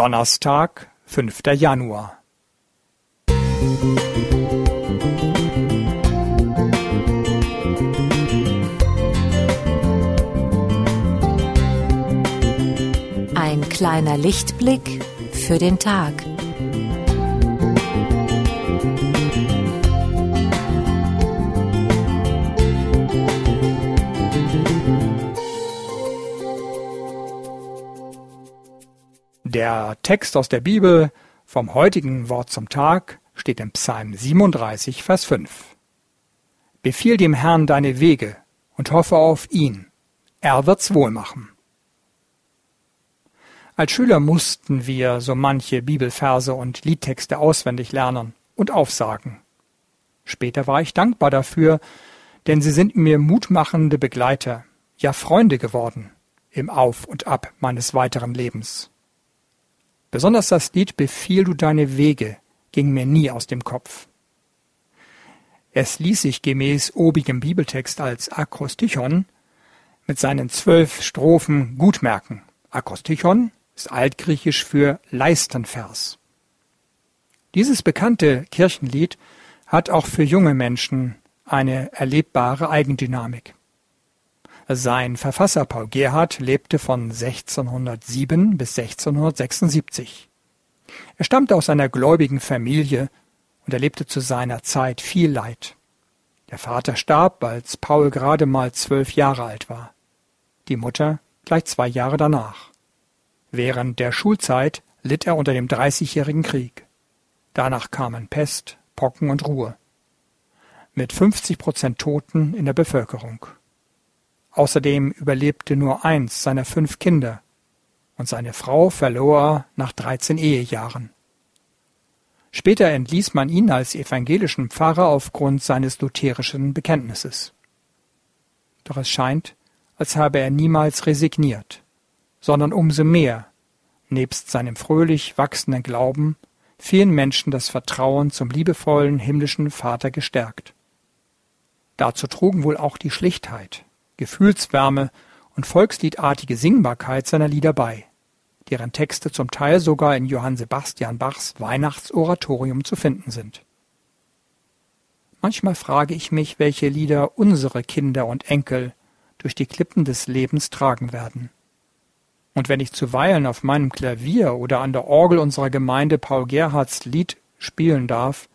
Donnerstag, 5. Januar. Ein kleiner Lichtblick für den Tag. Der Text aus der Bibel vom heutigen Wort zum Tag steht im Psalm 37, Vers 5. Befiehl dem Herrn deine Wege und hoffe auf ihn. Er wird's wohl machen. Als Schüler mussten wir so manche Bibelverse und Liedtexte auswendig lernen und aufsagen. Später war ich dankbar dafür, denn sie sind mir mutmachende Begleiter, ja Freunde geworden im Auf und Ab meines weiteren Lebens. Besonders das Lied Befiehl du deine Wege ging mir nie aus dem Kopf. Es ließ sich gemäß obigem Bibeltext als Akrostichon mit seinen zwölf Strophen gut merken. Akrostichon ist altgriechisch für Leistenvers. Dieses bekannte Kirchenlied hat auch für junge Menschen eine erlebbare Eigendynamik. Sein Verfasser Paul Gerhardt lebte von 1607 bis 1676. Er stammte aus einer gläubigen Familie und erlebte zu seiner Zeit viel Leid. Der Vater starb, als Paul gerade mal zwölf Jahre alt war. Die Mutter gleich zwei Jahre danach. Während der Schulzeit litt er unter dem Dreißigjährigen Krieg. Danach kamen Pest, Pocken und Ruhe. Mit 50 Prozent Toten in der Bevölkerung. Außerdem überlebte nur eins seiner fünf Kinder, und seine Frau verlor er nach dreizehn Ehejahren. Später entließ man ihn als evangelischen Pfarrer aufgrund seines lutherischen Bekenntnisses. Doch es scheint, als habe er niemals resigniert, sondern umso mehr, nebst seinem fröhlich wachsenden Glauben, vielen Menschen das Vertrauen zum liebevollen himmlischen Vater gestärkt. Dazu trugen wohl auch die Schlichtheit, Gefühlswärme und volksliedartige Singbarkeit seiner Lieder bei, deren Texte zum Teil sogar in Johann Sebastian Bachs Weihnachtsoratorium zu finden sind. Manchmal frage ich mich, welche Lieder unsere Kinder und Enkel durch die Klippen des Lebens tragen werden. Und wenn ich zuweilen auf meinem Klavier oder an der Orgel unserer Gemeinde Paul Gerhards Lied spielen darf,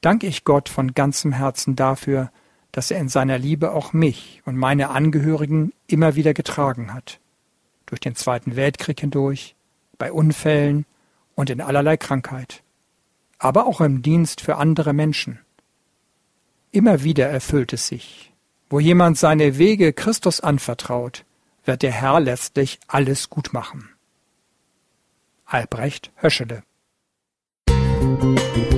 danke ich Gott von ganzem Herzen dafür, dass er in seiner Liebe auch mich und meine Angehörigen immer wieder getragen hat. Durch den Zweiten Weltkrieg hindurch, bei Unfällen und in allerlei Krankheit. Aber auch im Dienst für andere Menschen. Immer wieder erfüllt es sich. Wo jemand seine Wege Christus anvertraut, wird der Herr letztlich alles gut machen. Albrecht Höschele Musik